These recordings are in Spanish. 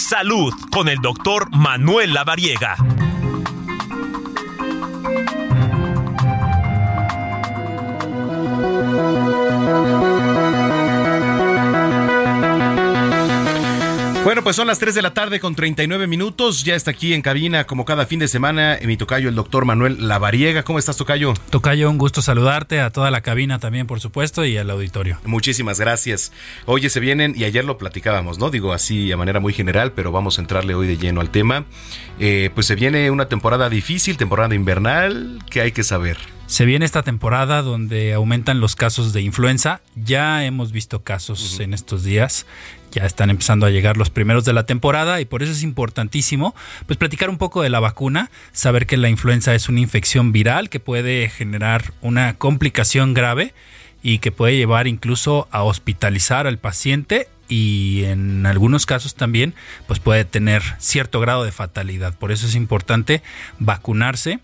Salud con el doctor Manuel Lavariega. Bueno, pues son las 3 de la tarde con 39 minutos. Ya está aquí en cabina, como cada fin de semana, mi tocayo, el doctor Manuel Lavariega. ¿Cómo estás, tocayo? Tocayo, un gusto saludarte, a toda la cabina también, por supuesto, y al auditorio. Muchísimas gracias. Oye, se vienen, y ayer lo platicábamos, ¿no? Digo así a manera muy general, pero vamos a entrarle hoy de lleno al tema. Eh, pues se viene una temporada difícil, temporada invernal, que hay que saber. Se viene esta temporada donde aumentan los casos de influenza. Ya hemos visto casos en estos días. Ya están empezando a llegar los primeros de la temporada y por eso es importantísimo pues platicar un poco de la vacuna, saber que la influenza es una infección viral que puede generar una complicación grave y que puede llevar incluso a hospitalizar al paciente y en algunos casos también pues puede tener cierto grado de fatalidad. Por eso es importante vacunarse.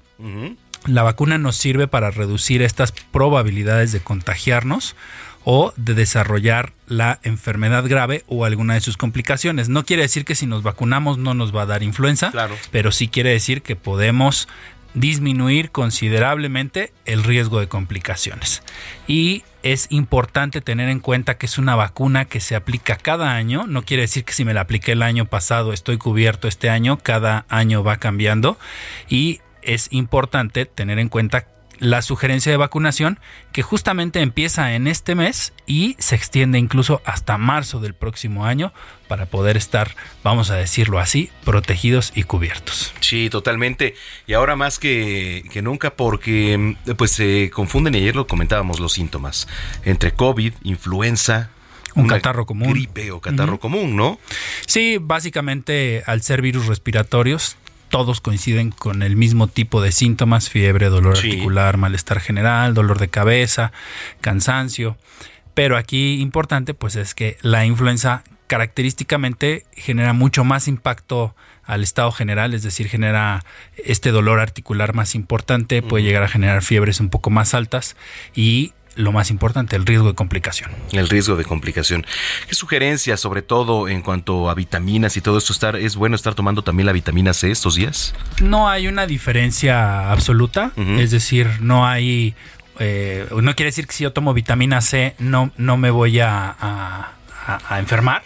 La vacuna nos sirve para reducir estas probabilidades de contagiarnos o de desarrollar la enfermedad grave o alguna de sus complicaciones. No quiere decir que si nos vacunamos no nos va a dar influenza, pero sí quiere decir que podemos disminuir considerablemente el riesgo de complicaciones. Y es importante tener en cuenta que es una vacuna que se aplica cada año. No quiere decir que si me la apliqué el año pasado estoy cubierto este año. Cada año va cambiando. Y es importante tener en cuenta la sugerencia de vacunación que justamente empieza en este mes y se extiende incluso hasta marzo del próximo año para poder estar, vamos a decirlo así, protegidos y cubiertos. Sí, totalmente. Y ahora más que, nunca porque pues se confunden y ayer lo comentábamos los síntomas entre COVID, influenza, un catarro común. Gripe o catarro común, ¿no? Sí, básicamente al ser virus respiratorios todos coinciden con el mismo tipo de síntomas, fiebre, dolor articular, malestar general, dolor de cabeza, cansancio. Pero aquí importante pues es que la influenza característicamente genera mucho más impacto al estado general, es decir, genera este dolor articular más importante, puede llegar a generar fiebres un poco más altas y lo más importante, el riesgo de complicación. El riesgo de complicación. ¿Qué sugerencias, sobre todo en cuanto a vitaminas y todo esto, estar, es bueno estar tomando también la vitamina C estos días? No hay una diferencia absoluta, es decir, no hay, eh, no quiere decir que si yo tomo vitamina C no, no me voy a, enfermar.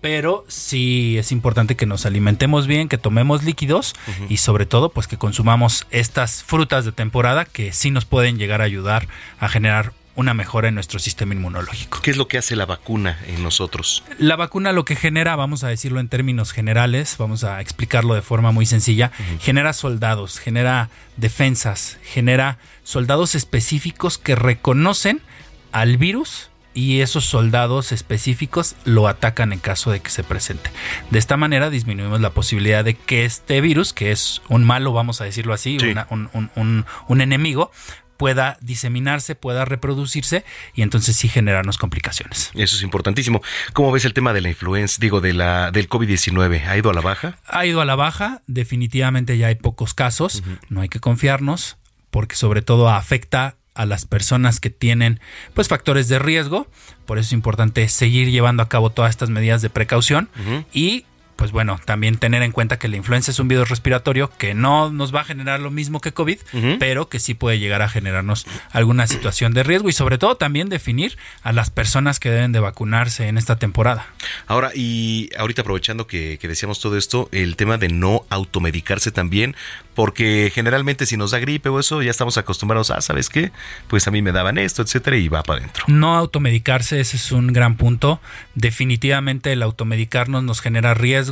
Pero sí es importante que nos alimentemos bien, que tomemos líquidos y sobre todo pues que consumamos estas frutas de temporada que sí nos pueden llegar a ayudar a generar una mejora en nuestro sistema inmunológico. ¿Qué es lo que hace la vacuna en nosotros? La vacuna lo que genera, vamos a decirlo en términos generales, vamos a explicarlo de forma muy sencilla, genera soldados, genera defensas, genera soldados específicos que reconocen al virus y esos soldados específicos lo atacan en caso de que se presente. De esta manera disminuimos la posibilidad de que este virus, que es un malo, vamos a decirlo así, un, un, enemigo, pueda diseminarse, pueda reproducirse y entonces sí generarnos complicaciones. Eso es importantísimo. ¿Cómo ves el tema de la influenza, digo, de la, del COVID-19? ¿Ha ido a la baja? Ha ido a la baja, definitivamente ya hay pocos casos, no hay que confiarnos porque sobre todo afecta a las personas que tienen pues factores de riesgo, por eso es importante seguir llevando a cabo todas estas medidas de precaución y pues bueno, también tener en cuenta que la influenza es un virus respiratorio que no nos va a generar lo mismo que COVID, pero que sí puede llegar a generarnos alguna situación de riesgo y sobre todo también definir a las personas que deben de vacunarse en esta temporada. Ahora, y ahorita aprovechando que, que decíamos todo esto, el tema de no automedicarse también, porque generalmente si nos da gripe o eso, ya estamos acostumbrados a, ¿sabes qué? Pues a mí me daban esto, etcétera, y va para adentro. No automedicarse, ese es un gran punto. Definitivamente el automedicarnos nos genera riesgo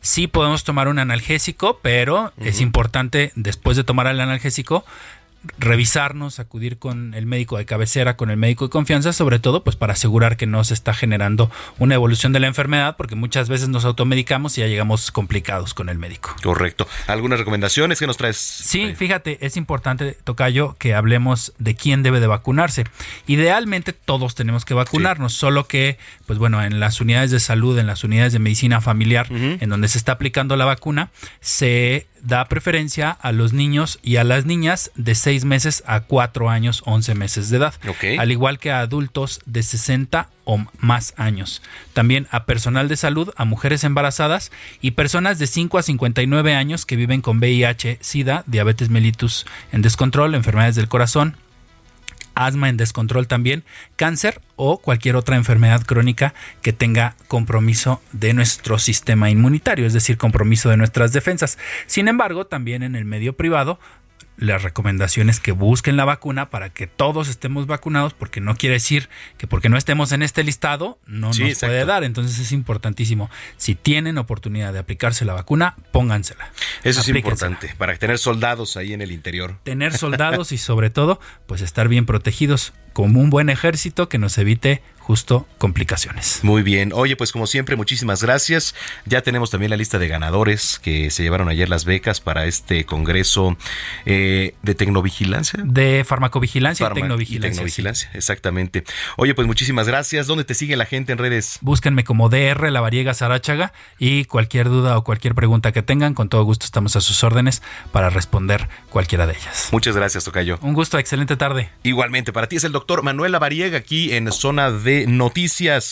Sí podemos tomar un analgésico, pero es importante después de tomar el analgésico revisarnos, acudir con el médico de cabecera, con el médico de confianza, sobre todo pues para asegurar que no se está generando una evolución de la enfermedad, porque muchas veces nos automedicamos y ya llegamos complicados con el médico. Correcto. ¿Algunas recomendaciones que nos traes? Sí, fíjate, es importante, Tocayo, que hablemos de quién debe de vacunarse. Idealmente todos tenemos que vacunarnos, solo que, pues bueno, en las unidades de salud, en las unidades de medicina familiar, en donde se está aplicando la vacuna, se da preferencia a los niños y a las niñas de 6 meses a 4 años, 11 meses de edad, al igual que a adultos de 60 o más años. También a personal de salud, a mujeres embarazadas y personas de 5 a 59 años que viven con VIH, SIDA, diabetes mellitus en descontrol, enfermedades del corazón, asma en descontrol también, cáncer o cualquier otra enfermedad crónica que tenga compromiso de nuestro sistema inmunitario, es decir, compromiso de nuestras defensas. Sin embargo, también en el medio privado, las recomendaciones que busquen la vacuna para que todos estemos vacunados, porque no quiere decir que porque no estemos en este listado no Sí, nos exacto. puede dar. Entonces es importantísimo. Si tienen oportunidad de aplicarse la vacuna, póngansela. Eso es importante, para tener soldados ahí en el interior. tener soldados y sobre todo pues estar bien protegidos como un buen ejército que nos evite justo complicaciones. Muy bien. Oye, pues como siempre, muchísimas gracias. Ya tenemos también la lista de ganadores que se llevaron ayer las becas para este congreso eh, de tecnovigilancia. De farmacovigilancia Farma- y tecnovigilancia. y sí. tecnovigilancia, exactamente. Oye, pues muchísimas gracias. ¿Dónde te sigue la gente en redes? Búsquenme como DR La Variega Sarachaga y cualquier duda o cualquier pregunta que tengan, con todo gusto estamos a sus órdenes para responder cualquiera de ellas. Muchas gracias, Tocayo. Un gusto, excelente tarde. Igualmente, para ti es el doctor Manuel Lavariega aquí en Zona de Noticias.